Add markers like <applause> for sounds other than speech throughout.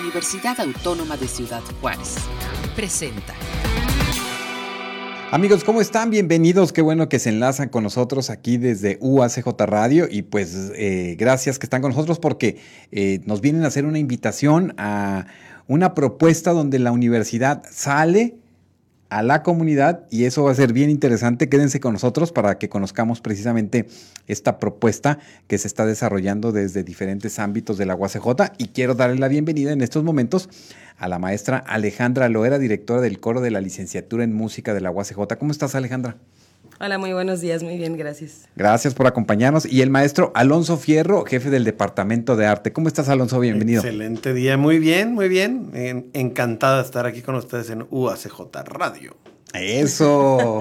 Universidad Autónoma de Ciudad Juárez. Presenta. Amigos, ¿cómo están? Bienvenidos. Qué bueno que se enlazan con nosotros aquí desde UACJ Radio y pues eh, gracias que están con nosotros porque eh, nos vienen a hacer una invitación a una propuesta donde la universidad sale a la comunidad y eso va a ser bien interesante. Quédense con nosotros para que conozcamos precisamente esta propuesta que se está desarrollando desde diferentes ámbitos de la UACJ y quiero darle la bienvenida en estos momentos a la maestra Alejandra Loera, directora del coro de la licenciatura en música de la UACJ. ¿Cómo estás Alejandra? Hola, muy buenos días, muy bien, gracias. Gracias por acompañarnos. Y el maestro Alonso Fierro, jefe del Departamento de Arte. ¿Cómo estás, Alonso? Bienvenido. Excelente día, muy bien, muy bien. Encantado de estar aquí con ustedes en UACJ Radio. Eso.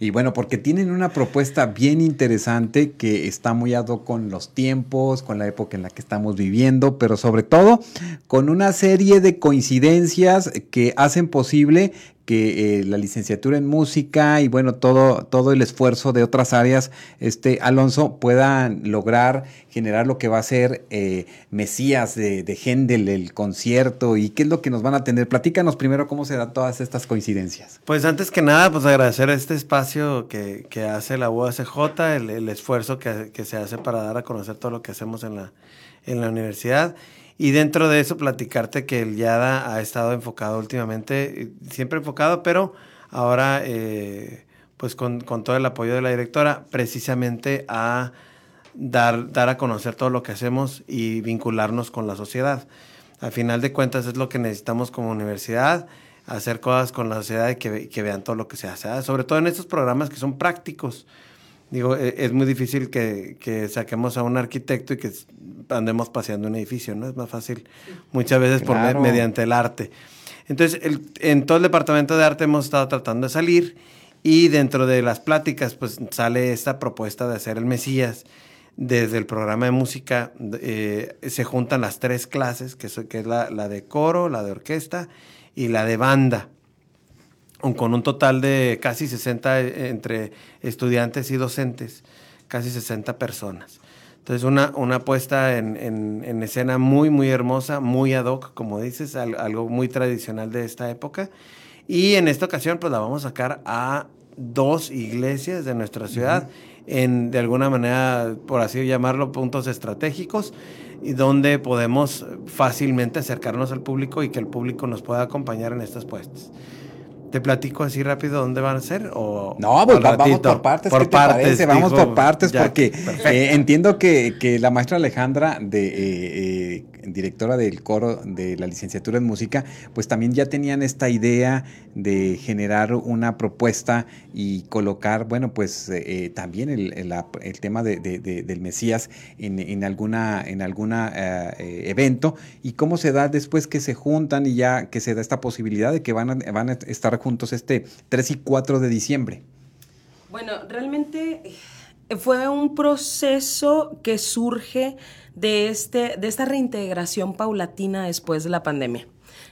y bueno, porque tienen una propuesta bien interesante que está muy ado con los tiempos, con la época en la que estamos viviendo, pero sobre todo con una serie de coincidencias que hacen posible que eh, la licenciatura en música y bueno, todo, todo el esfuerzo de otras áreas, este Alonso, puedan lograr generar lo que va a ser eh, Mesías de, de Händel, el concierto y qué es lo que nos van a tener. Platícanos primero cómo se dan todas estas coincidencias. Pues antes que nada, pues agradecer este espacio que, que hace la UACJ, el, el esfuerzo que, que, se hace para dar a conocer todo lo que hacemos en la, en la universidad. Y dentro de eso, platicarte que el YADA ha estado enfocado últimamente, siempre enfocado, pero ahora, eh, pues con, con, todo el apoyo de la directora, precisamente a dar, dar a conocer todo lo que hacemos y vincularnos con la sociedad. Al final de cuentas es lo que necesitamos como universidad, hacer cosas con la sociedad y que, que vean todo lo que se hace, sobre todo en estos programas que son prácticos. Digo, e, es muy difícil que, que, saquemos a un arquitecto y que andemos paseando un edificio, ¿no? Es más fácil muchas veces por mediante el arte. Entonces, el, en todo el departamento de arte hemos estado tratando de salir y dentro de las pláticas, pues sale esta propuesta de hacer el Mesías. Desde el programa de música eh, se juntan las tres clases, que, que es la, la de coro, la de orquesta y la de banda con un total de casi 60 eh, entre estudiantes y docentes, casi 60 personas. Entonces, una, una puesta en, en, escena muy, muy hermosa, muy ad hoc, como dices, algo muy tradicional de esta época. Y en esta ocasión, pues la vamos a sacar a dos iglesias de nuestra ciudad, en de alguna manera, por así llamarlo, puntos estratégicos, y donde podemos fácilmente acercarnos al público y que el público nos pueda acompañar en estas puestas. ¿Te platico así rápido dónde van a ser? O, no, pues vamos por partes. Por ¿Qué te partes, parece? Vamos por partes porque eh, entiendo que, que, la maestra Alejandra, de, eh, eh, directora del coro de la licenciatura en música, pues también ya tenían esta idea de generar una propuesta y colocar, bueno, pues también el, el, el tema de, de, del Mesías en, en alguna, alguna evento y cómo se da después que se juntan y ya que se da esta posibilidad de que van a, van a estar juntos este 3 y 4 de diciembre? Bueno, realmente eh, fue un proceso que surge de, este, de esta reintegración paulatina después de la pandemia.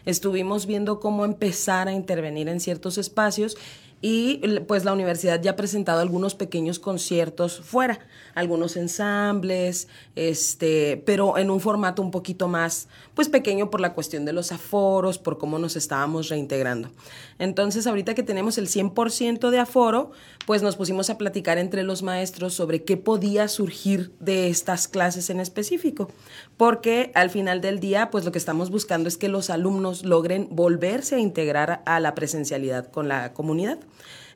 Estuvimos viendo cómo empezar a intervenir en ciertos espacios y pues la universidad ya ha presentado algunos pequeños conciertos fuera, algunos ensambles, este, pero en un formato un poquito más pues pequeño por la cuestión de los aforos, por cómo nos estábamos reintegrando. Entonces, ahorita que tenemos el 100% de aforo, pues nos pusimos a platicar entre los maestros sobre qué podía surgir de estas clases en específico, porque al final del día, pues lo que estamos buscando es que los alumnos logren volverse a integrar a la presencialidad con la comunidad.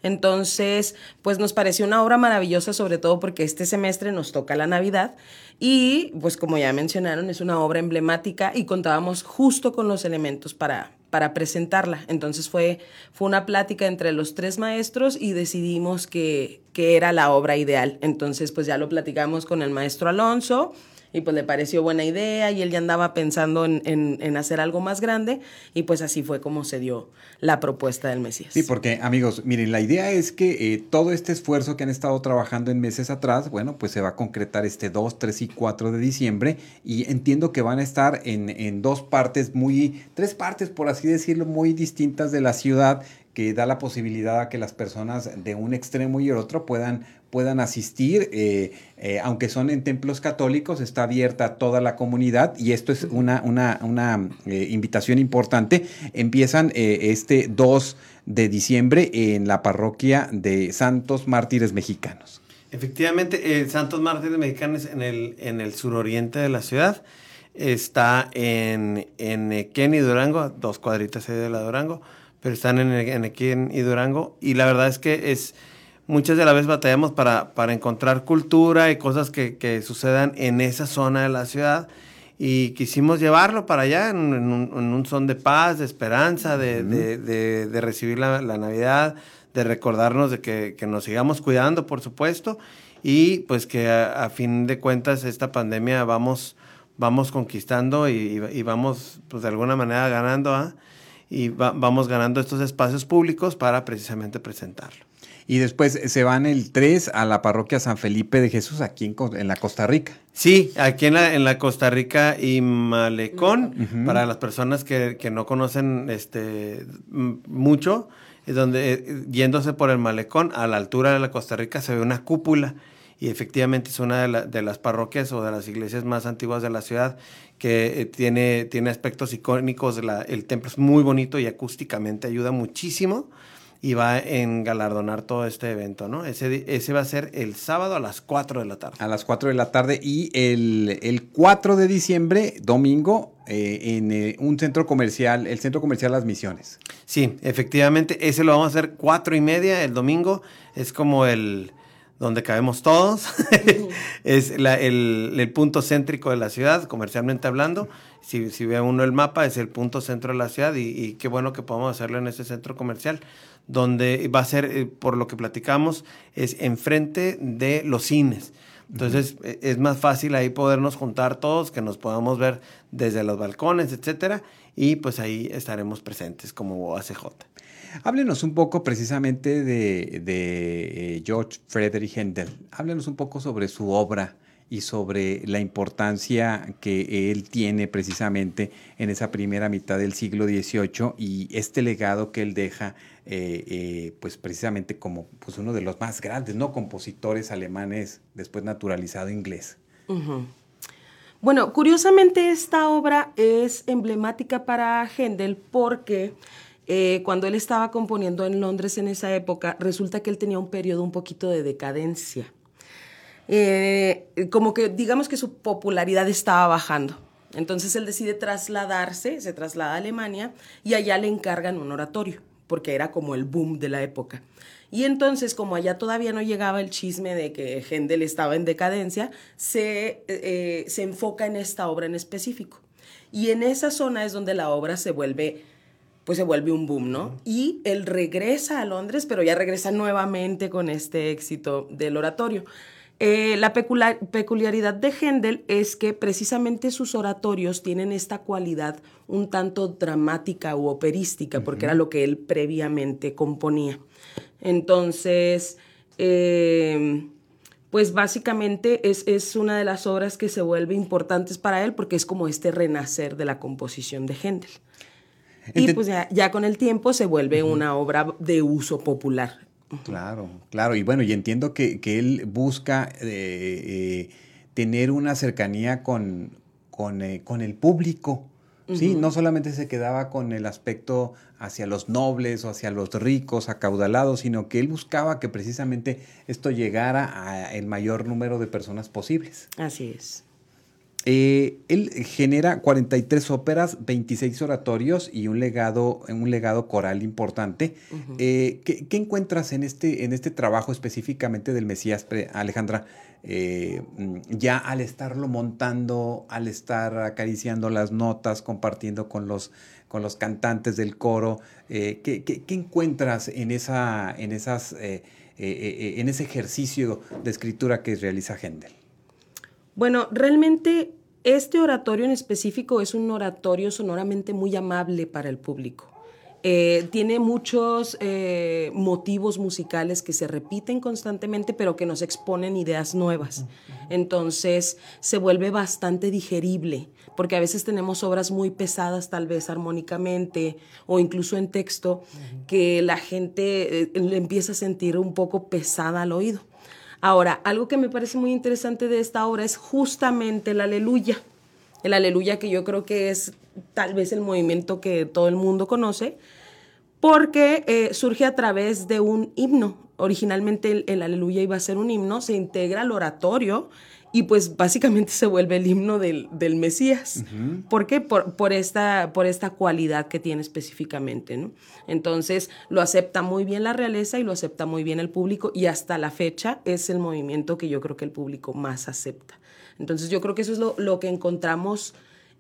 Entonces, pues nos pareció una obra maravillosa, sobre todo porque este semestre nos toca la Navidad y, pues como ya mencionaron, es una obra emblemática y contábamos justo con los elementos para, para presentarla. Entonces fue, fue una plática entre los tres maestros y decidimos que, que era la obra ideal. Entonces, pues ya lo platicamos con el maestro Alonso y pues le pareció buena idea y él ya andaba pensando en, en, hacer algo más grande y pues así fue como se dio la propuesta del Mesías. Sí, porque amigos, miren, la idea es que eh, todo este esfuerzo que han estado trabajando en meses atrás, bueno, pues se va a concretar este 2, 3 y 4 de diciembre y entiendo que van a estar en, en dos partes muy, tres partes por así decirlo, muy distintas de la ciudad que da la posibilidad a que las personas de un extremo y el otro puedan puedan asistir, aunque son en templos católicos, está abierta a toda la comunidad y esto es una, una, una invitación importante. Empiezan este 2 de diciembre en la parroquia de Santos Mártires Mexicanos. Efectivamente, Santos Mártires Mexicanos en el, en el suroriente de la ciudad está en, en Equén y Durango, dos cuadritas ahí de la Durango, pero están en, en Equén y Durango. Y la verdad es que es muchas de las veces batallamos para, para encontrar cultura y cosas que, que, sucedan en esa zona de la ciudad. Y quisimos llevarlo para allá en, un, en un, son de paz, de esperanza, de, de, de, de recibir la, la, Navidad, de recordarnos de que, que, nos sigamos cuidando, por supuesto, y pues que a, a fin de cuentas esta pandemia vamos vamos conquistando y, y, vamos, pues de alguna manera ganando, ¿ah? Y va, vamos ganando estos espacios públicos para precisamente presentarlo. Y después se van el 3 a la parroquia San Felipe de Jesús, aquí en, en la Costa Rica. Sí, aquí en la, en la Costa Rica y Malecón, uh -huh. para las personas que, que, no conocen este mucho, es donde eh, yéndose por el Malecón, a la altura de la Costa Rica se ve una cúpula y efectivamente es una de, la, de, las parroquias o de las iglesias más antiguas de la ciudad que eh, tiene, tiene aspectos icónicos, la, el templo es muy bonito y acústicamente ayuda muchísimo y va a engalardonar todo este evento, ¿no? Ese, ese va a ser el sábado a las 4 de la tarde. A las 4 de la tarde y el, el 4 de diciembre, domingo, eh, en eh, un centro comercial, el centro comercial Las Misiones. Sí, efectivamente, ese lo vamos a hacer cuatro y media el domingo, es como el donde cabemos todos. <laughs> es la, el, el, punto céntrico de la ciudad, comercialmente hablando. Si, si, ve uno el mapa, es el punto centro de la ciudad y, y, qué bueno que podamos hacerlo en ese centro comercial, donde va a ser, eh, por lo que platicamos, es enfrente de los cines. Entonces uh -huh. es más fácil ahí podernos juntar todos, que nos podamos ver desde los balcones, etcétera, y pues ahí estaremos presentes como ACJ. Háblenos un poco precisamente de, eh, George Friedrich Händel. Háblenos un poco sobre su obra y sobre la importancia que él tiene precisamente en esa primera mitad del siglo XVIII y este legado que él deja, eh, eh, pues precisamente como pues uno de los más grandes, ¿no? Compositores alemanes, después naturalizado inglés. Bueno, curiosamente esta obra es emblemática para Händel porque eh, cuando él estaba componiendo en Londres en esa época, resulta que él tenía un periodo un poquito de decadencia. Eh, como que digamos que su popularidad estaba bajando. Entonces él decide trasladarse, se traslada a Alemania y allá le encargan un oratorio, porque era como el boom de la época. Y entonces, como allá todavía no llegaba el chisme de que Händel estaba en decadencia, se, eh, se enfoca en esta obra en específico. Y en esa zona es donde la obra se vuelve pues se vuelve un boom, ¿no? Y él regresa a Londres, pero ya regresa nuevamente con este éxito del oratorio. Eh, la peculiar, peculiaridad de Händel es que precisamente sus oratorios tienen esta cualidad un tanto dramática u operística, porque uh -huh. era lo que él previamente componía. Entonces, eh, pues básicamente es, es, una de las obras que se vuelve importantes para él porque es como este renacer de la composición de Händel. Y pues ya, ya, con el tiempo se vuelve uh -huh. una obra de uso popular. Claro, claro. Y bueno, y entiendo que, que él busca eh, eh, tener una cercanía con, con, eh, con el público. Sí, uh -huh. no solamente se quedaba con el aspecto hacia los nobles o hacia los ricos, acaudalados, sino que él buscaba que precisamente esto llegara al mayor número de personas posibles. Así es. Eh, él genera 43 óperas, 26 oratorios y un legado, un legado coral importante. Uh -huh. eh, ¿qué, ¿qué, encuentras en este, en este trabajo específicamente del Mesías, Alejandra? Eh, ya al estarlo montando, al estar acariciando las notas, compartiendo con los, con los cantantes del coro, ¿qué, ¿qué, ¿qué, encuentras en, esa, en, esas, en ese ejercicio de escritura que realiza Händel? Bueno, realmente este oratorio en específico es un oratorio sonoramente muy amable para el público. Eh, tiene muchos eh, motivos musicales que se repiten constantemente, pero que nos exponen ideas nuevas. Entonces se vuelve bastante digerible, porque a veces tenemos obras muy pesadas, tal vez armónicamente o incluso en texto, que la gente eh, empieza a sentir un poco pesada al oído. Ahora, algo que me parece muy interesante de esta obra es justamente el aleluya. El aleluya que yo creo que es tal vez el movimiento que todo el mundo conoce, porque eh, surge a través de un himno. Originalmente el, aleluya iba a ser un himno, se integra al oratorio y pues básicamente se vuelve el himno del, Mesías. ¿Por qué? Por, esta, por esta cualidad que tiene específicamente. ¿no? Entonces lo acepta muy bien la realeza y lo acepta muy bien el público y hasta la fecha es el movimiento que yo creo que el público más acepta. Entonces yo creo que eso es lo, lo que encontramos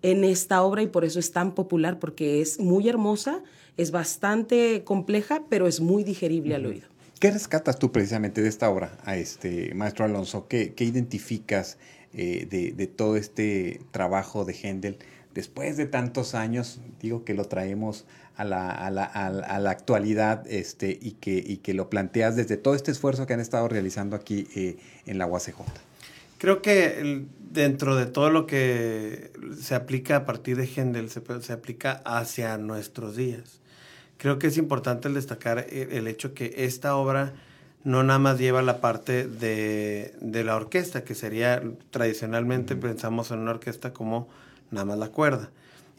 en esta obra y por eso es tan popular, porque es muy hermosa, es bastante compleja, pero es muy digerible al oído. ¿Qué rescatas tú precisamente de esta obra, este maestro Alonso? ¿Qué, identificas eh, de, todo este trabajo de Händel después de tantos años? Digo que lo traemos a la, actualidad este, y, que, lo planteas desde todo este esfuerzo que han estado realizando aquí eh, en la UACJ. Creo que dentro de todo lo que se aplica a partir de Händel, se, aplica hacia nuestros días. Creo que es importante destacar el, hecho que esta obra no nada más lleva la parte de, de la orquesta, que sería tradicionalmente pensamos en una orquesta como nada más la cuerda.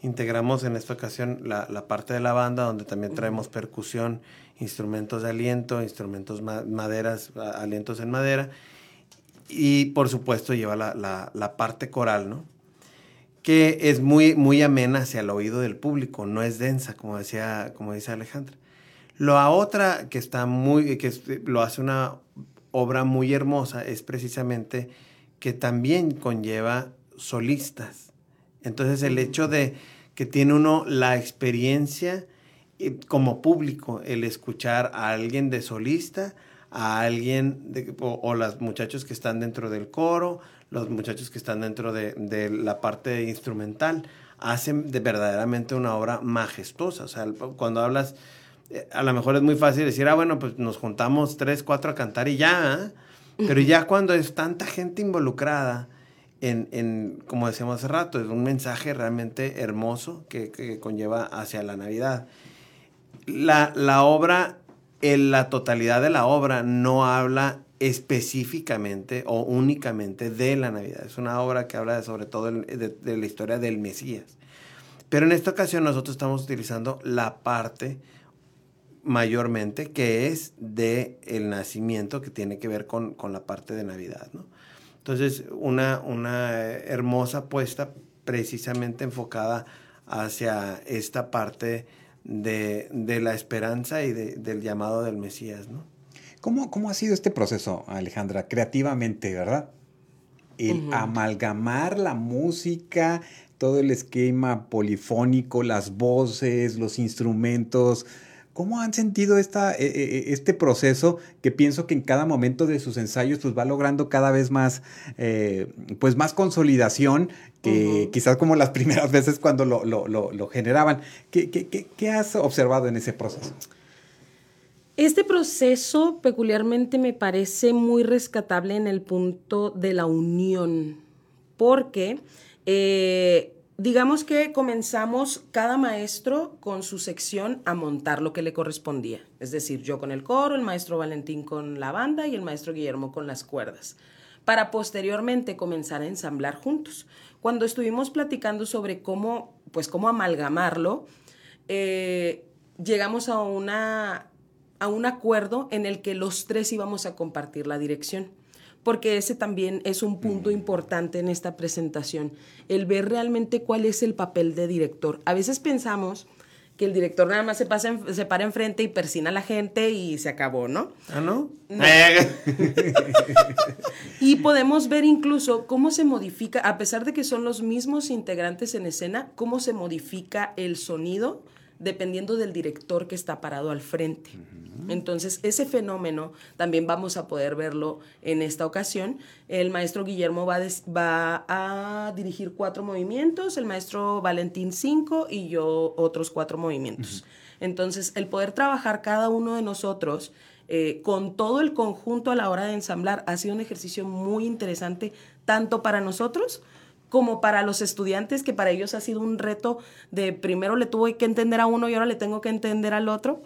Integramos en esta ocasión la, la parte de la banda, donde también traemos percusión, instrumentos de aliento, instrumentos maderas, alientos en madera, y por supuesto lleva la, la, parte coral, ¿no? Que es muy, muy amena hacia el oído del público, no es densa, como decía, como dice Alejandra. La otra que está muy, que lo hace una obra muy hermosa es precisamente que también conlleva solistas. Entonces el hecho de que tiene uno la experiencia eh, como público, el escuchar a alguien de solista, a alguien, de, o, los muchachos que están dentro del coro, los muchachos que están dentro de, la parte instrumental, hacen de verdaderamente una obra majestuosa. O sea, cuando hablas, eh, a lo mejor es muy fácil decir, ah, bueno, pues nos juntamos tres, cuatro a cantar y ya, ¿eh? pero ya cuando es tanta gente involucrada, en, en, como decíamos hace rato, es un mensaje realmente hermoso que, que conlleva hacia la Navidad. La, la obra en la totalidad de la obra no habla específicamente o únicamente de la Navidad. Es una obra que habla sobre todo de, la historia del Mesías. Pero en esta ocasión nosotros estamos utilizando la parte mayormente que es de el nacimiento que tiene que ver con, la parte de Navidad. Entonces, una, una hermosa apuesta precisamente enfocada hacia esta parte de, la esperanza y del llamado del Mesías, ¿no? ¿Cómo, ¿Cómo, ha sido este proceso, Alejandra? Creativamente, ¿verdad? El amalgamar la música, todo el esquema polifónico, las voces, los instrumentos, ¿Cómo han sentido esta, e, e, e, este proceso que pienso que en cada momento de sus ensayos pues va logrando cada vez más, eh, pues más consolidación que quizás como las <laughs> primeras veces cuando lo, lo, lo, generaban? ¿Qué, qué, qué, has observado en ese proceso? Este proceso peculiarmente me parece muy rescatable en el punto de la unión, porque eh, digamos que comenzamos cada maestro con su sección a montar lo que le correspondía. Es decir, yo con el coro, el maestro Valentín con la banda y el maestro Guillermo con las cuerdas, para posteriormente comenzar a ensamblar juntos. Cuando estuvimos platicando sobre cómo, pues cómo amalgamarlo, eh, llegamos a, una, a un acuerdo en el que los tres íbamos a compartir la dirección porque ese también es un punto importante en esta presentación, el ver realmente cuál es el papel de director. A veces pensamos que el director nada más se, pasa se para enfrente y persina a la gente y se acabó, ¿no? Ah, ¿no? <laughs> y podemos ver incluso cómo se modifica, a pesar de que son los mismos integrantes en escena, cómo se modifica el sonido dependiendo del director que está parado al frente. Entonces, ese fenómeno también vamos a poder verlo en esta ocasión. El maestro Guillermo va, va a dirigir cuatro movimientos, el maestro Valentín cinco y yo otros cuatro movimientos. Entonces, el poder trabajar cada uno de nosotros eh, con todo el conjunto a la hora de ensamblar ha sido un ejercicio muy interesante, tanto para nosotros como para los estudiantes, que para ellos ha sido un reto de primero le tuve que entender a uno y ahora le tengo que entender al otro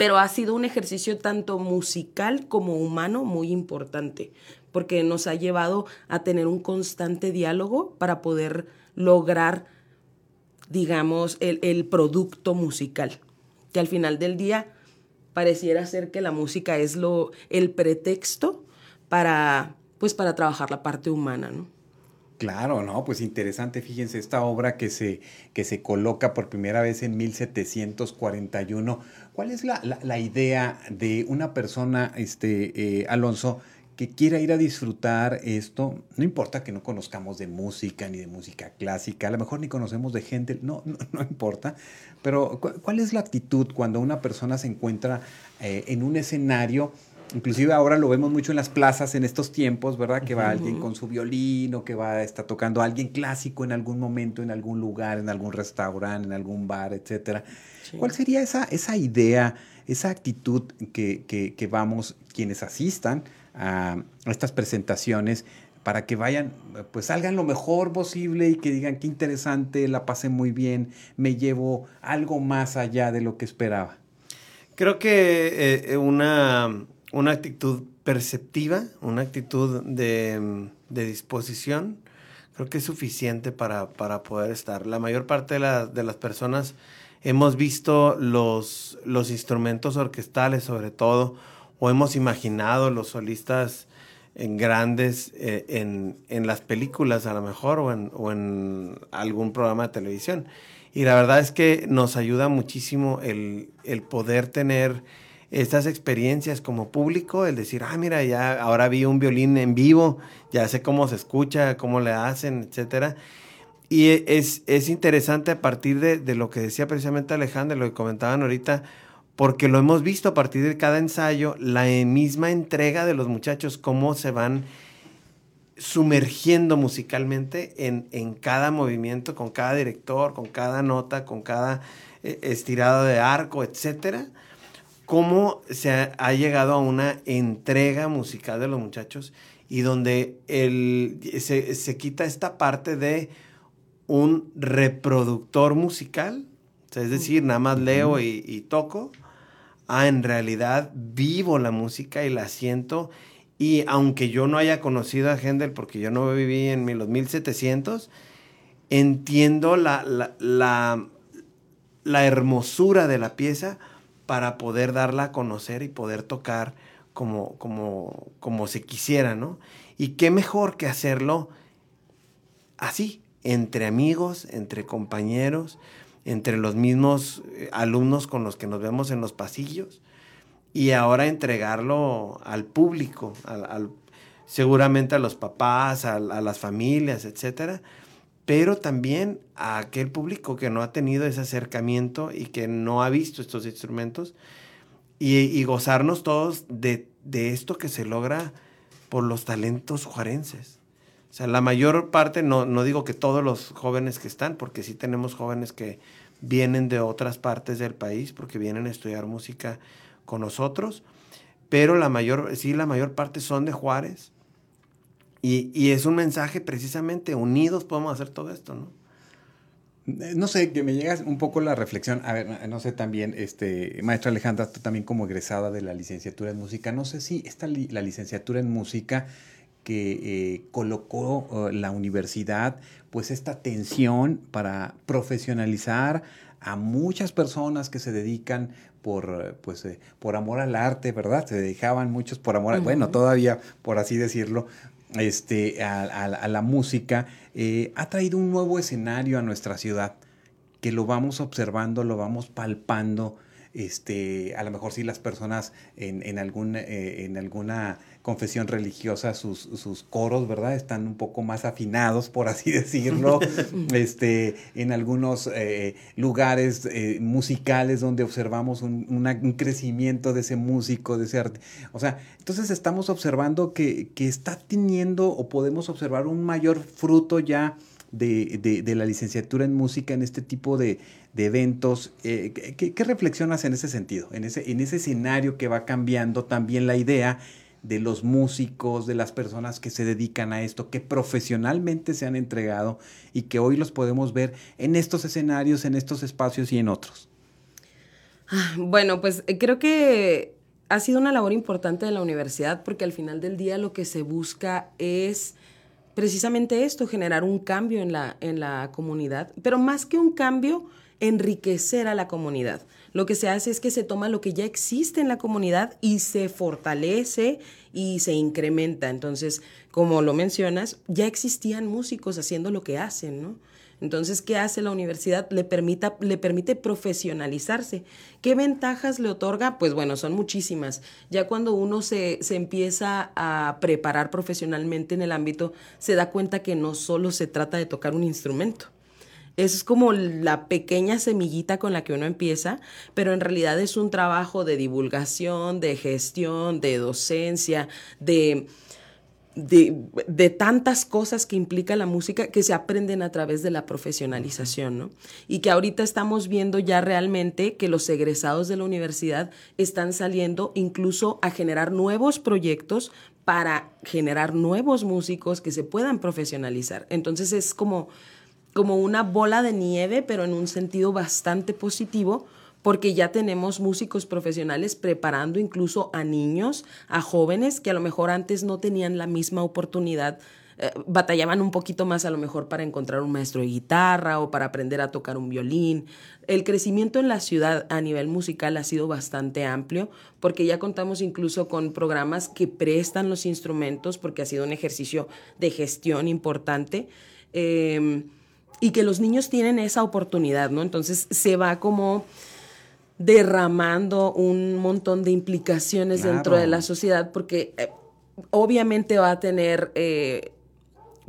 pero ha sido un ejercicio tanto musical como humano muy importante, porque nos ha llevado a tener un constante diálogo para poder lograr, digamos, el, producto musical, que al final del día pareciera ser que la música es lo, el pretexto para, pues, para trabajar la parte humana, ¿no? Claro, no, pues interesante, fíjense, esta obra que se, que se coloca por primera vez en 1741. ¿Cuál es la, la, idea de una persona, este, eh, Alonso, que quiera ir a disfrutar esto? No importa que no conozcamos de música ni de música clásica, a lo mejor ni conocemos de gente, no, no, no importa, pero ¿cuál es la actitud cuando una persona se encuentra eh, en un escenario? Inclusive ahora lo vemos mucho en las plazas en estos tiempos, ¿verdad? Que va alguien con su violín o que va, está tocando a alguien clásico en algún momento, en algún lugar, en algún restaurante, en algún bar, etcétera. ¿Cuál sería esa, esa idea, esa actitud que, que, vamos, quienes asistan a estas presentaciones, para que vayan, pues salgan lo mejor posible y que digan qué interesante, la pasé muy bien, me llevo algo más allá de lo que esperaba? Creo que eh, una una actitud perceptiva, una actitud de, disposición, creo que es suficiente para, poder estar. La mayor parte de, de, las personas hemos visto los, los instrumentos orquestales sobre todo, o hemos imaginado los solistas en grandes eh, en, en, las películas a lo mejor o en, o en, algún programa de televisión. Y la verdad es que nos ayuda muchísimo el, el poder tener estas experiencias como público, el decir, ah, mira, ya ahora vi un violín en vivo, ya sé cómo se escucha, cómo le hacen, etcétera. Y e, es, es interesante a partir de, de, lo que decía precisamente Alejandro, lo que comentaban ahorita, porque lo hemos visto a partir de cada ensayo, la misma entrega de los muchachos, cómo se van sumergiendo musicalmente en, en cada movimiento, con cada director, con cada nota, con cada eh, estirado de arco, etcétera cómo se ha, llegado a una entrega musical de los muchachos y donde se, quita esta parte de un reproductor musical, es decir, nada más leo y, toco, a en realidad vivo la música y la siento. Y aunque yo no haya conocido a Händel porque yo no viví en los 1700, entiendo la, la, la hermosura de la pieza para poder darla a conocer y poder tocar como, como, como se quisiera, ¿no? Y qué mejor que hacerlo así, entre amigos, entre compañeros, entre los mismos eh, alumnos con los que nos vemos en los pasillos y ahora entregarlo al público, al, seguramente a los papás, a, a las familias, etcétera, pero también a aquel público que no ha tenido ese acercamiento y que no ha visto estos instrumentos y, gozarnos todos de, esto que se logra por los talentos juarenses. O sea, la mayor parte, no, no digo que todos los jóvenes que están, porque sí tenemos jóvenes que vienen de otras partes del país, porque vienen a estudiar música con nosotros, pero la mayor, sí, la mayor parte son de Juárez, y, es un mensaje precisamente, unidos podemos hacer todo esto, ¿no? Eh, no sé, que me llega un poco la reflexión, a ver, no sé también, este, maestra Alejandra, tú también como egresada de la licenciatura en música, no sé si esta la licenciatura en música que eh, colocó eh, la universidad, pues esta atención para profesionalizar a muchas personas que se dedican por, pues, por amor al arte, ¿verdad? Se dedicaban muchos por amor, bueno, todavía, por así decirlo, este, a, la música, eh, ha traído un nuevo escenario a nuestra ciudad, que lo vamos observando, lo vamos palpando, este, a lo mejor si las personas en, en, algún, eh, en alguna confesión religiosa, sus, sus, coros, ¿verdad? Están un poco más afinados, por así <laughs> decirlo, <laughs> este, en algunos eh, lugares eh, musicales donde observamos un, un, crecimiento de ese músico, de ese arte. O sea, entonces estamos observando que, que está teniendo o podemos observar un mayor fruto ya de, de, la licenciatura en música en este tipo de, de eventos. Eh, ¿qué, reflexionas en ese sentido? En ese, en ese escenario que va cambiando también la idea de los músicos, de las personas que se dedican a esto, que profesionalmente se han entregado y que hoy los podemos ver en estos escenarios, en estos espacios y en otros. Ah, bueno, pues eh, creo que ha sido una labor importante de la universidad porque al final del día lo que se busca es precisamente esto, generar un cambio en la, en la comunidad, pero más que un cambio, enriquecer a la comunidad. Lo que se hace es que se toma lo que ya existe en la comunidad y se fortalece y se incrementa. Entonces, como lo mencionas, ya existían músicos haciendo lo que hacen, ¿no? Entonces, ¿qué hace la universidad? Le, le permite profesionalizarse. ¿Qué ventajas le otorga? Pues bueno, son muchísimas. Ya cuando uno se, se empieza a preparar profesionalmente en el ámbito, se da cuenta que no solo se trata de tocar un instrumento. Es como la pequeña semillita con la que uno empieza, pero en realidad es un trabajo de divulgación, de gestión, de docencia, de de, tantas cosas que implica la música que se aprenden a través de la profesionalización, ¿no? Y que ahorita estamos viendo ya realmente que los egresados de la universidad están saliendo incluso a generar nuevos proyectos para generar nuevos músicos que se puedan profesionalizar. Entonces es como, como una bola de nieve, pero en un sentido bastante positivo, porque ya tenemos músicos profesionales preparando incluso a niños, a jóvenes que a lo mejor antes no tenían la misma oportunidad, eh, batallaban un poquito más a lo mejor para encontrar un maestro de guitarra o para aprender a tocar un violín. El crecimiento en la ciudad a nivel musical ha sido bastante amplio porque ya contamos incluso con programas que prestan los instrumentos porque ha sido un ejercicio de gestión importante. Em, y que los niños tienen esa oportunidad, ¿no? Entonces se va como derramando un montón de implicaciones dentro de la sociedad porque eh, obviamente va a tener eh,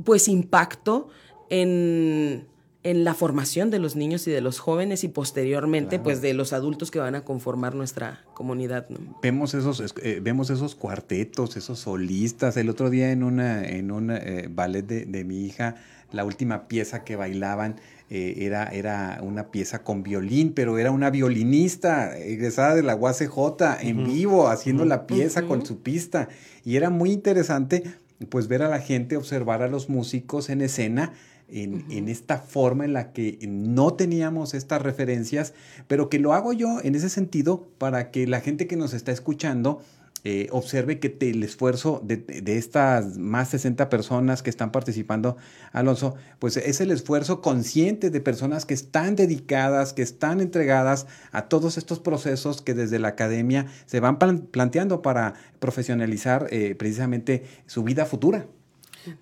pues impacto en, la formación de los niños y de los jóvenes y posteriormente pues de los adultos que van a conformar nuestra comunidad. Vemos esos eh, vemos esos cuartetos, esos solistas. El otro día en una en un ballet de, de mi hija la última pieza que bailaban eh, era, era una pieza con violín, pero era una violinista egresada de la UACJ en vivo haciendo la pieza con su pista. Y era muy interesante pues ver a la gente, observar a los músicos en escena. En, en, esta forma en la que no teníamos estas referencias, pero que lo hago yo en ese sentido para que la gente que nos está escuchando eh, observe que el esfuerzo de, estas más 60 personas que están participando, Alonso, pues es el esfuerzo consciente de personas que están dedicadas, que están entregadas a todos estos procesos que desde la academia se van planteando para profesionalizar eh, precisamente su vida futura.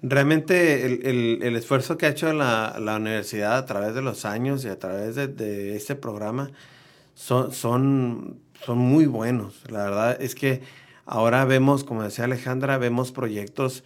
Realmente el, esfuerzo que ha hecho la, universidad a través de los años y a través de, este programa son, son, son muy buenos. La verdad es que Ahora vemos, como decía Alejandra, vemos proyectos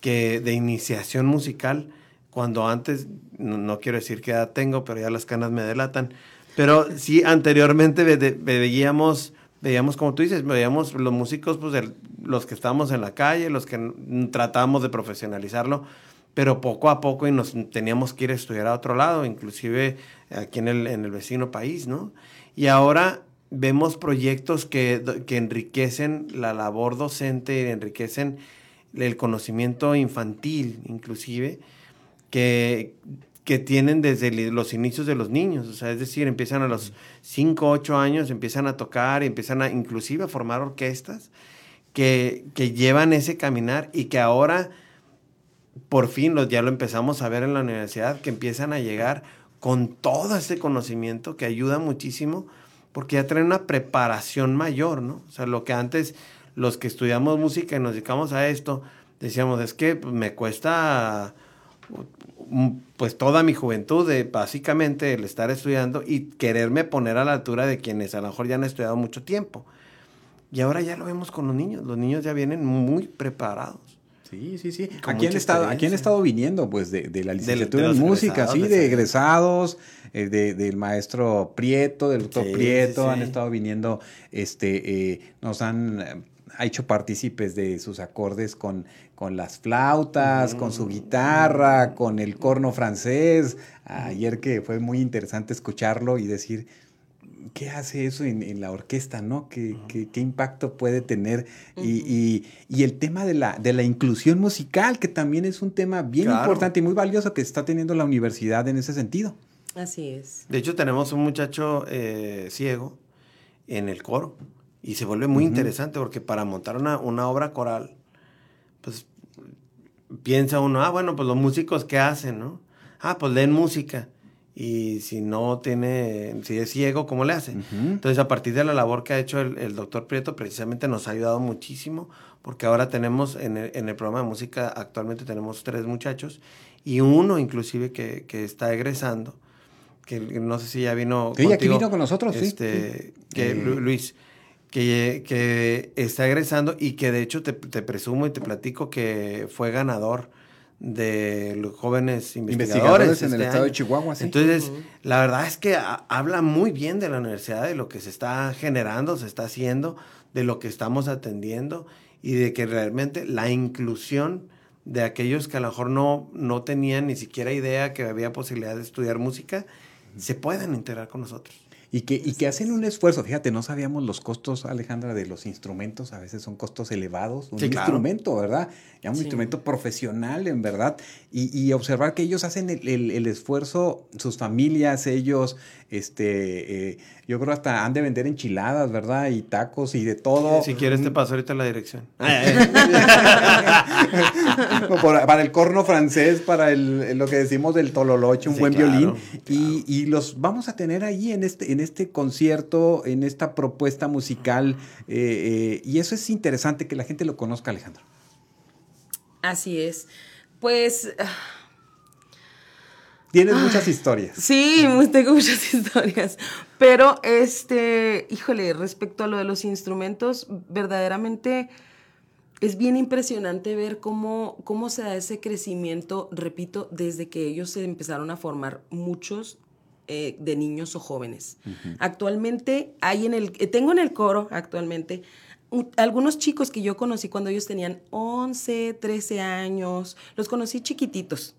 que de iniciación musical, cuando antes, no, quiero decir qué edad tengo, pero ya las canas me delatan, pero sí anteriormente veíamos, veíamos como tú dices, veíamos los músicos, pues los que estábamos en la calle, los que tratábamos de profesionalizarlo, pero poco a poco y nos teníamos que ir a estudiar a otro lado, inclusive aquí en el, en el vecino país, ¿no? Y ahora vemos proyectos que, enriquecen la labor docente, enriquecen el conocimiento infantil, inclusive, que, que tienen desde los inicios de los niños. O sea, es decir, empiezan a los 5, 8 años, empiezan a tocar empiezan a inclusive a formar orquestas que, que llevan ese caminar y que ahora, por fin, los, ya lo empezamos a ver en la universidad, que empiezan a llegar con todo ese conocimiento que ayuda muchísimo porque ya traen una preparación mayor, ¿no? O sea, lo que antes los que estudiamos música y nos dedicamos a esto, decíamos, es que pues, me cuesta pues toda mi juventud, de, básicamente el estar estudiando y quererme poner a la altura de quienes a lo mejor ya han estudiado mucho tiempo. Y ahora ya lo vemos con los niños, los niños ya vienen muy preparados. Sí, sí, sí. Aquí han, estado, aquí han estado viniendo, pues, de, de la licenciatura en música, sí, de egresados, eh, de, del maestro Prieto, del doctor Prieto, han estado viniendo, este, eh, nos han eh, hecho partícipes de sus acordes con, con las flautas, con su guitarra, con el corno francés. Ayer que fue muy interesante escucharlo y decir, ¿qué hace eso en, la orquesta, no? ¿Qué, qué, impacto puede tener? y, y, el tema de la, de la inclusión musical, que también es un tema bien importante y muy valioso que está teniendo la universidad en ese sentido. Así es. De hecho, tenemos un muchacho eh, ciego en el coro. Y se vuelve muy interesante porque para montar una, una, obra coral, pues piensa uno, ah, bueno, pues los músicos, ¿qué hacen, no? Ah, pues leen música. Y si no tiene, si es ciego, ¿cómo le hacen? Entonces, a partir de la labor que ha hecho el, el, doctor Prieto, precisamente nos ha ayudado muchísimo, porque ahora tenemos, en el, en el programa de música, actualmente tenemos tres muchachos, y uno inclusive que, que está egresando, que no sé si ya vino sí, aquí vino con nosotros, este, sí. Que Luis, que, que, está egresando y que de hecho te, te, presumo y te platico que fue ganador de los jóvenes investigadores, investigadores en este el estado año. de Chihuahua. ¿sí? Entonces, uh -huh. la verdad es que a, habla muy bien de la universidad, de lo que se está generando, se está haciendo, de lo que estamos atendiendo y de que realmente la inclusión de aquellos que a lo mejor no, no tenían ni siquiera idea que había posibilidad de estudiar música, se puedan integrar con nosotros. Y que, y que hacen un esfuerzo, fíjate, no sabíamos los costos, Alejandra, de los instrumentos, a veces son costos elevados, un sí, instrumento, claro. ¿verdad? Ya un sí. instrumento profesional, en verdad, y, y, observar que ellos hacen el, el, el esfuerzo, sus familias, ellos, este, eh, yo creo hasta han de vender enchiladas, ¿verdad? Y tacos y de todo. Si quieres te paso ahorita la dirección. <laughs> para el corno francés, para el, lo que decimos del tololoche, un sí, buen claro, violín. Claro. Y, y, los vamos a tener ahí en este, en este concierto, en esta propuesta musical. Eh, eh, y eso es interesante que la gente lo conozca, Alejandro. Así es. Pues... Tienes muchas historias. Sí, <laughs> tengo muchas historias. Pero, este, híjole, respecto a lo de los instrumentos, verdaderamente es bien impresionante ver cómo, cómo se da ese crecimiento, repito, desde que ellos se empezaron a formar muchos eh, de niños o jóvenes. Uh -huh. Actualmente hay en el, tengo en el coro actualmente algunos chicos que yo conocí cuando ellos tenían 11, 13 años, los conocí chiquititos.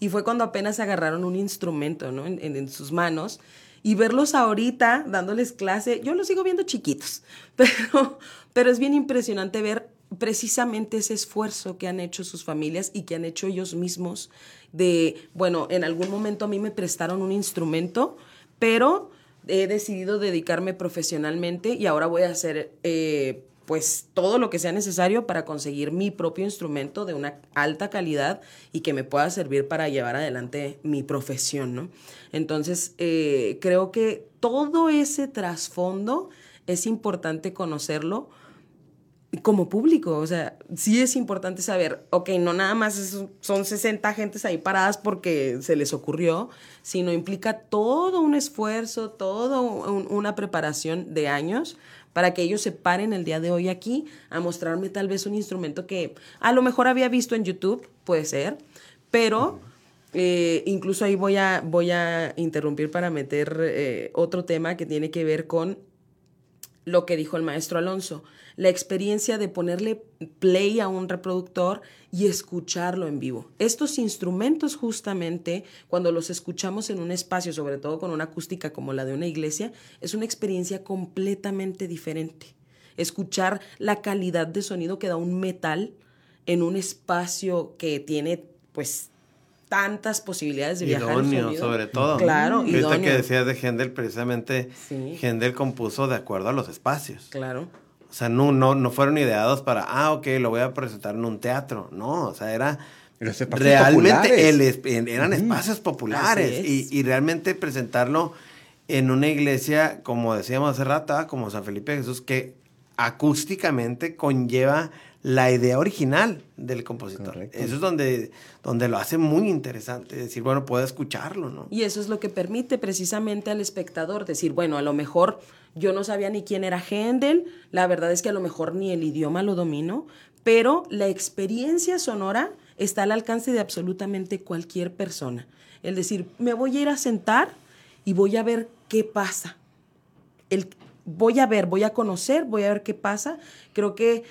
Y fue cuando apenas agarraron un instrumento ¿no? en, sus manos. Y verlos ahorita dándoles clase, yo los sigo viendo chiquitos, <laughs> pero, pero es bien impresionante ver precisamente ese esfuerzo que han hecho sus familias y que han hecho ellos mismos de, bueno, en algún momento a mí me prestaron un instrumento, pero he decidido dedicarme profesionalmente y ahora voy a hacer eh, pues todo lo que sea necesario para conseguir mi propio instrumento de una alta calidad y que me pueda servir para llevar adelante mi profesión, ¿no? Entonces, eh, creo que todo ese trasfondo es importante conocerlo como público, o sea, sí es importante saber, ok, no nada más son 60 gentes ahí paradas porque se les ocurrió, sino implica todo un esfuerzo, toda un, una preparación de años para que ellos se paren el día de hoy aquí a mostrarme tal vez un instrumento que a lo mejor había visto en YouTube, puede ser, pero eh, incluso ahí voy a, voy a interrumpir para meter eh, otro tema que tiene que ver con lo que dijo el maestro Alonso, la experiencia de ponerle play a un reproductor y escucharlo en vivo. Estos instrumentos justamente, cuando los escuchamos en un espacio, sobre todo con una acústica como la de una iglesia, es una experiencia completamente diferente. Escuchar la calidad de sonido que da un metal en un espacio que tiene pues tantas posibilidades de viajar idóneo, sobre todo. Claro, y Ahorita que decías de Händel, precisamente sí. Händel compuso de acuerdo a los espacios. Claro. O sea, no, no, no fueron ideados para, ah, ok, lo voy a presentar en un teatro. No, o sea, era realmente el, eran espacios populares y, y, realmente presentarlo en una iglesia, como decíamos hace rato, ah, como San Felipe Jesús, que acústicamente conlleva la idea original del compositor. Correcto. Eso es donde, donde lo hace muy interesante, decir, bueno, puedo escucharlo, ¿no? Y eso es lo que permite precisamente al espectador decir, bueno, a lo mejor yo no sabía ni quién era Händel, la verdad es que a lo mejor ni el idioma lo domino, pero la experiencia sonora está al alcance de absolutamente cualquier persona. Es decir, me voy a ir a sentar y voy a ver qué pasa. El, voy a ver, voy a conocer, voy a ver qué pasa. Creo que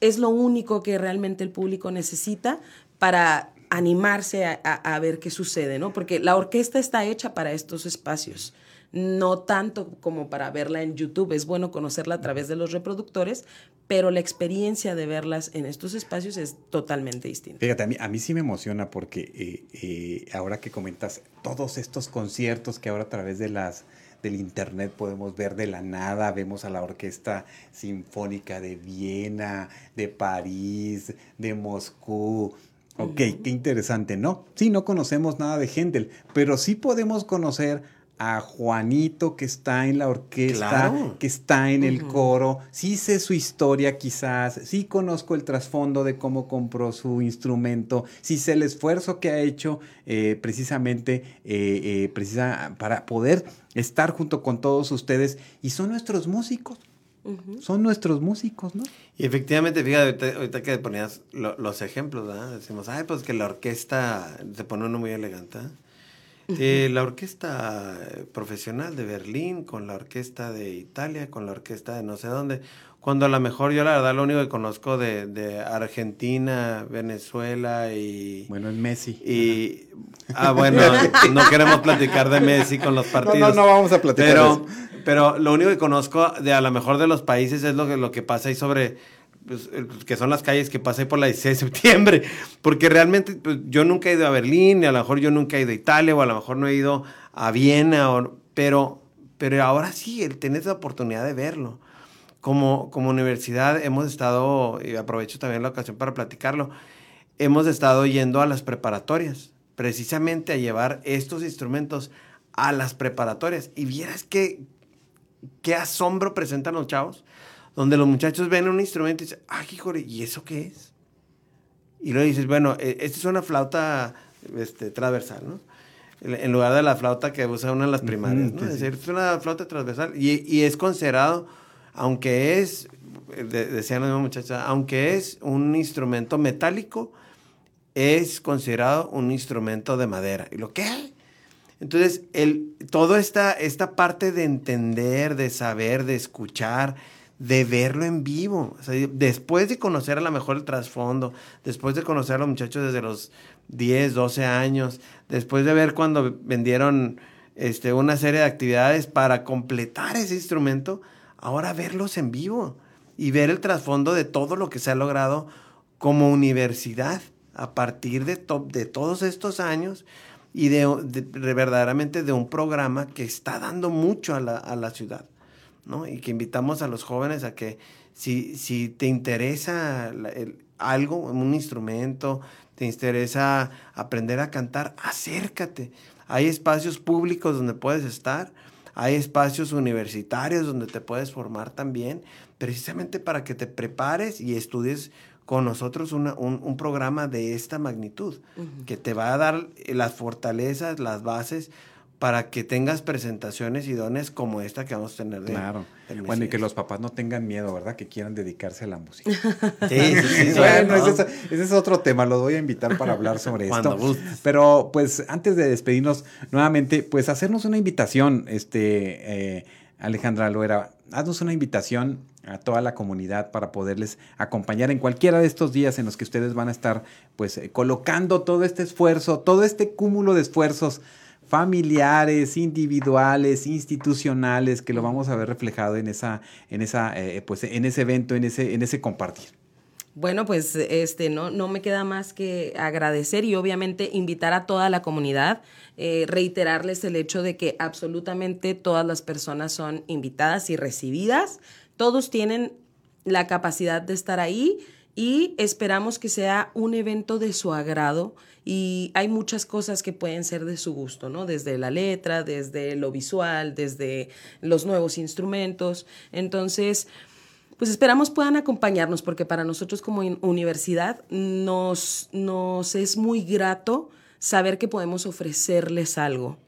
es lo único que realmente el público necesita para animarse a, ver qué sucede, ¿no? Porque la orquesta está hecha para estos espacios, no tanto como para verla en YouTube, es bueno conocerla a través de los reproductores, pero la experiencia de verlas en estos espacios es totalmente distinta. Fíjate, a mí, a mí sí me emociona porque eh, eh, ahora que comentas todos estos conciertos que ahora a través de las del internet podemos ver de la nada, vemos a la Orquesta Sinfónica de Viena, de París, de Moscú, Ok, qué interesante, ¿no? Sí, no conocemos nada de Händel, pero sí podemos conocer a Juanito que está en la orquesta, que está en el coro, sí sé su historia quizás, sí conozco el trasfondo de cómo compró su instrumento, sí sé el esfuerzo que ha hecho eh, precisamente eh, eh, precisa, para poder estar junto con todos ustedes y son nuestros músicos. Son nuestros músicos, ¿no? Y efectivamente, fíjate, ahorita, que ponías los ejemplos, ¿verdad? Decimos, ay, pues que la orquesta, se pone uno muy elegante, ¿eh? La orquesta profesional de Berlín, con la orquesta de Italia, con la orquesta de no sé dónde. Cuando a lo mejor yo la verdad lo único que conozco de, de Argentina, Venezuela y... Bueno, es Messi. Y... Ah, bueno, <laughs> no queremos platicar de Messi con los partidos. No, no, no vamos a platicar pero, pero lo único que conozco de a lo mejor de los países es lo que, lo que pasa ahí sobre, pues, que son las calles que ahí por la 16 de septiembre. <laughs> Porque realmente pues, yo nunca he ido a Berlín, y a lo mejor yo nunca he ido a Italia, o a lo mejor no he ido a Viena, o, pero, pero ahora sí, tenés la oportunidad de verlo. Como, como universidad hemos estado, y aprovecho también la ocasión para platicarlo, hemos estado yendo a las preparatorias, precisamente a llevar estos instrumentos a las preparatorias. Y vieras que, qué asombro presentan los chavos, donde los muchachos ven un instrumento y dicen, ah, híjole, ¿y eso qué es? Y luego dices, bueno, e, esta es una flauta este, transversal, ¿no? En lugar de la flauta que usa una de las primarias, ¿no? Es decir, es una flauta transversal y, y es considerado, aunque es, decían los muchachos, aunque es un instrumento metálico, es considerado un instrumento de madera. ¿Y lo que entonces, el, toda esta, esta parte de entender, de saber, de escuchar, de verlo en vivo. después de conocer a lo mejor el trasfondo, después de conocer a los muchachos desde los 10, 12 años, después de ver cuando vendieron este, una serie de actividades para completar ese instrumento, ahora verlos en vivo y ver el trasfondo de todo lo que se ha logrado como universidad a partir de, de todos estos años y de, verdaderamente de un programa que está dando mucho a la, ciudad, ¿no? Y que invitamos a los jóvenes a que si, si te interesa el, algo, un instrumento, te interesa aprender a cantar, acércate. Hay espacios públicos donde puedes estar, hay espacios universitarios donde te puedes formar también, precisamente para que te prepares y estudies con nosotros un, programa de esta magnitud, que te va a dar las fortalezas, las bases para que tengas presentaciones y dones como esta que vamos a tener. De, claro. Bueno, y que los papás no tengan miedo, ¿verdad? Que quieran dedicarse a la música. sí, sí, <laughs> sí. bueno, ese, es, otro tema, lo voy a invitar para hablar sobre <laughs> esto. Pero pues antes de despedirnos nuevamente, pues hacernos una invitación, este, eh, Alejandra Loera, haznos una invitación a toda la comunidad para poderles acompañar en cualquiera de estos días en los que ustedes van a estar pues eh, colocando todo este esfuerzo, todo este cúmulo de esfuerzos familiares, individuales, institucionales, que lo vamos a ver reflejado en esa, en esa, eh, pues en ese evento, en ese, en ese compartir. Bueno, pues este no, no me queda más que agradecer y obviamente invitar a toda la comunidad, eh, reiterarles el hecho de que absolutamente todas las personas son invitadas y recibidas todos tienen la capacidad de estar ahí y esperamos que sea un evento de su agrado y hay muchas cosas que pueden ser de su gusto, ¿no? Desde la letra, desde lo visual, desde los nuevos instrumentos. Entonces, pues esperamos puedan acompañarnos porque para nosotros como universidad nos, nos es muy grato saber que podemos ofrecerles algo.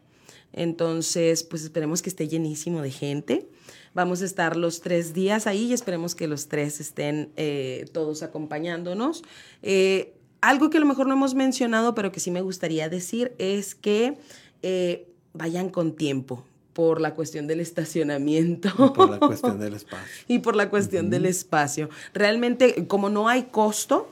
Entonces, pues esperemos que esté llenísimo de gente. Vamos a estar los tres días ahí y esperemos que los tres estén eh, todos acompañándonos. Eh, algo que a lo mejor no hemos mencionado, pero que sí me gustaría decir, es que eh, vayan con tiempo por la cuestión del estacionamiento. Y por la cuestión del <laughs> espacio. y por la cuestión del espacio. Realmente, como no hay costo,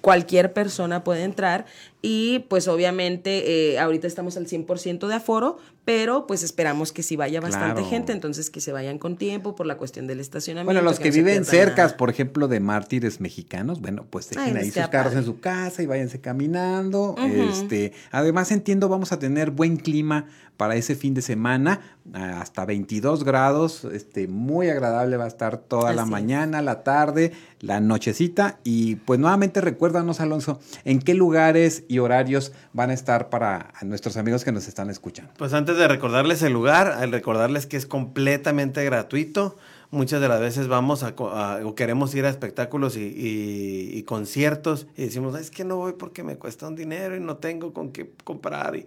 cualquier persona puede entrar y pues obviamente eh, ahorita estamos al 100% de aforo, pero pues esperamos que si vaya bastante gente, entonces que se vayan con tiempo por la cuestión del estacionamiento. Bueno, los que, viven cerca, por ejemplo, de mártires mexicanos, bueno, pues dejen ahí sus carros en su casa y váyanse caminando. este, además entiendo vamos a tener buen clima para ese fin de semana, hasta 22 grados, este, muy agradable va a estar toda la mañana, la tarde, la nochecita y pues nuevamente recuérdanos Alonso, en qué lugares y horarios van a estar para nuestros amigos que nos están escuchando. Pues antes de recordarles el lugar, recordarles que es completamente gratuito. Muchas de las veces vamos a, o queremos ir a espectáculos y, conciertos y decimos, es que no voy porque me cuesta un dinero y no tengo con qué comprar. Y,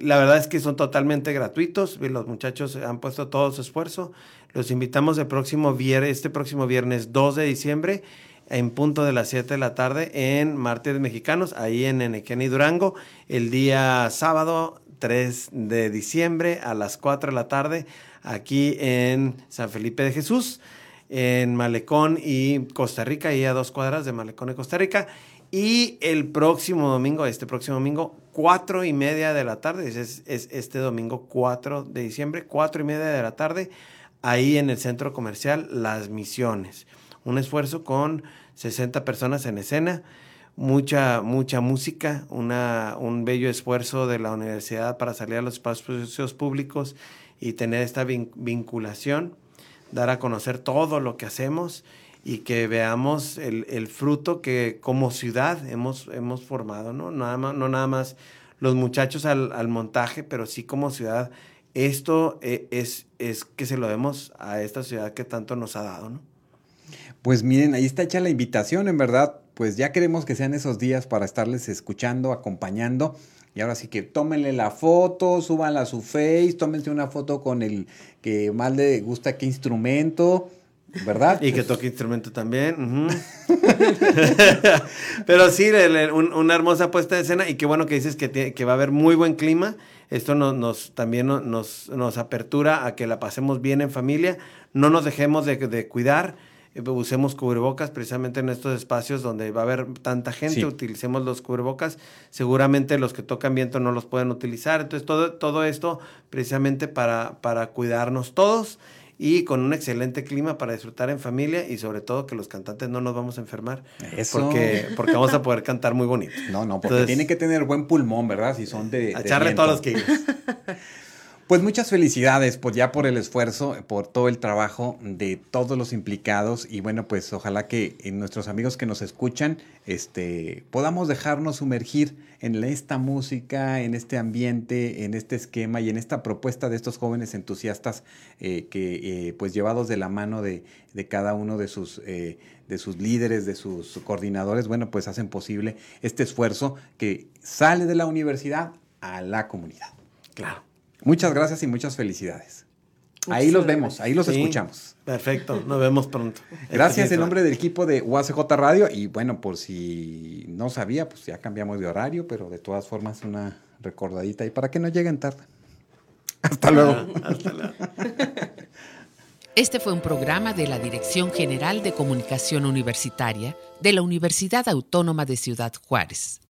la verdad es que son totalmente gratuitos. Los muchachos han puesto todo su esfuerzo. Los invitamos el próximo viernes, este próximo viernes 2 de diciembre en punto de las 7 de la tarde en Martes Mexicanos, ahí en Enequén y Durango. El día sábado 3 de diciembre a las 4 de la tarde aquí en San Felipe de Jesús, en Malecón y Costa Rica, ahí a dos cuadras de Malecón y Costa Rica. Y el próximo domingo, este próximo domingo, cuatro y media de la tarde, es, es, este domingo 4 de diciembre, cuatro y media de la tarde, ahí en el centro comercial Las Misiones. Un esfuerzo con 60 personas en escena mucha, mucha música, una, un bello esfuerzo de la universidad para salir a los espacios públicos y tener esta vinculación, dar a conocer todo lo que hacemos y que veamos el, el fruto que como ciudad hemos, hemos formado, ¿no? Nada más, no nada más los muchachos al, al montaje, pero sí como ciudad. Esto eh, es, es que se lo demos a esta ciudad que tanto nos ha dado, ¿no? Pues miren, ahí está hecha la invitación, en verdad, pues ya queremos que sean esos días para estarles escuchando, acompañando. Y ahora sí que tómenle la foto, súbanla a su face, tómense una foto con el que más le gusta qué instrumento, ¿verdad? Y que toque instrumento también. <laughs> Pero sí, una hermosa puesta de escena y qué bueno que dices que, que va a haber muy buen clima. Esto nos, nos también nos, apertura a que la pasemos bien en familia, no nos dejemos de, cuidar usemos cubrebocas precisamente en estos espacios donde va a haber tanta gente, utilicemos los cubrebocas. Seguramente los que tocan viento no los pueden utilizar. Entonces, todo, todo esto precisamente para, para cuidarnos todos y con un excelente clima para disfrutar en familia y sobre todo que los cantantes no nos vamos a enfermar. Eso. Porque, porque vamos a poder cantar muy bonito. No, no, porque tiene que tener buen pulmón, ¿verdad? Si son de. echarle todos los kilos. <laughs> Pues muchas felicidades pues ya por el esfuerzo, por todo el trabajo de todos los implicados y bueno, pues ojalá que nuestros amigos que nos escuchan este podamos dejarnos sumergir en esta música, en este ambiente, en este esquema y en esta propuesta de estos jóvenes entusiastas eh, que eh, pues llevados de la mano de, cada uno de sus eh, de sus líderes, de sus coordinadores, bueno, pues hacen posible este esfuerzo que sale de la universidad a la comunidad. Claro. Muchas gracias y muchas felicidades. ahí los vemos, ahí los escuchamos. Perfecto, nos vemos pronto. <laughs> Gracias en nombre del equipo de UACJ Radio y bueno, por si no sabía, pues ya cambiamos de horario, pero de todas formas una recordadita y para que no lleguen tarde. <laughs> Hasta luego. hasta luego. <laughs> Este fue un programa de la Dirección General de Comunicación Universitaria de la Universidad Autónoma de Ciudad Juárez.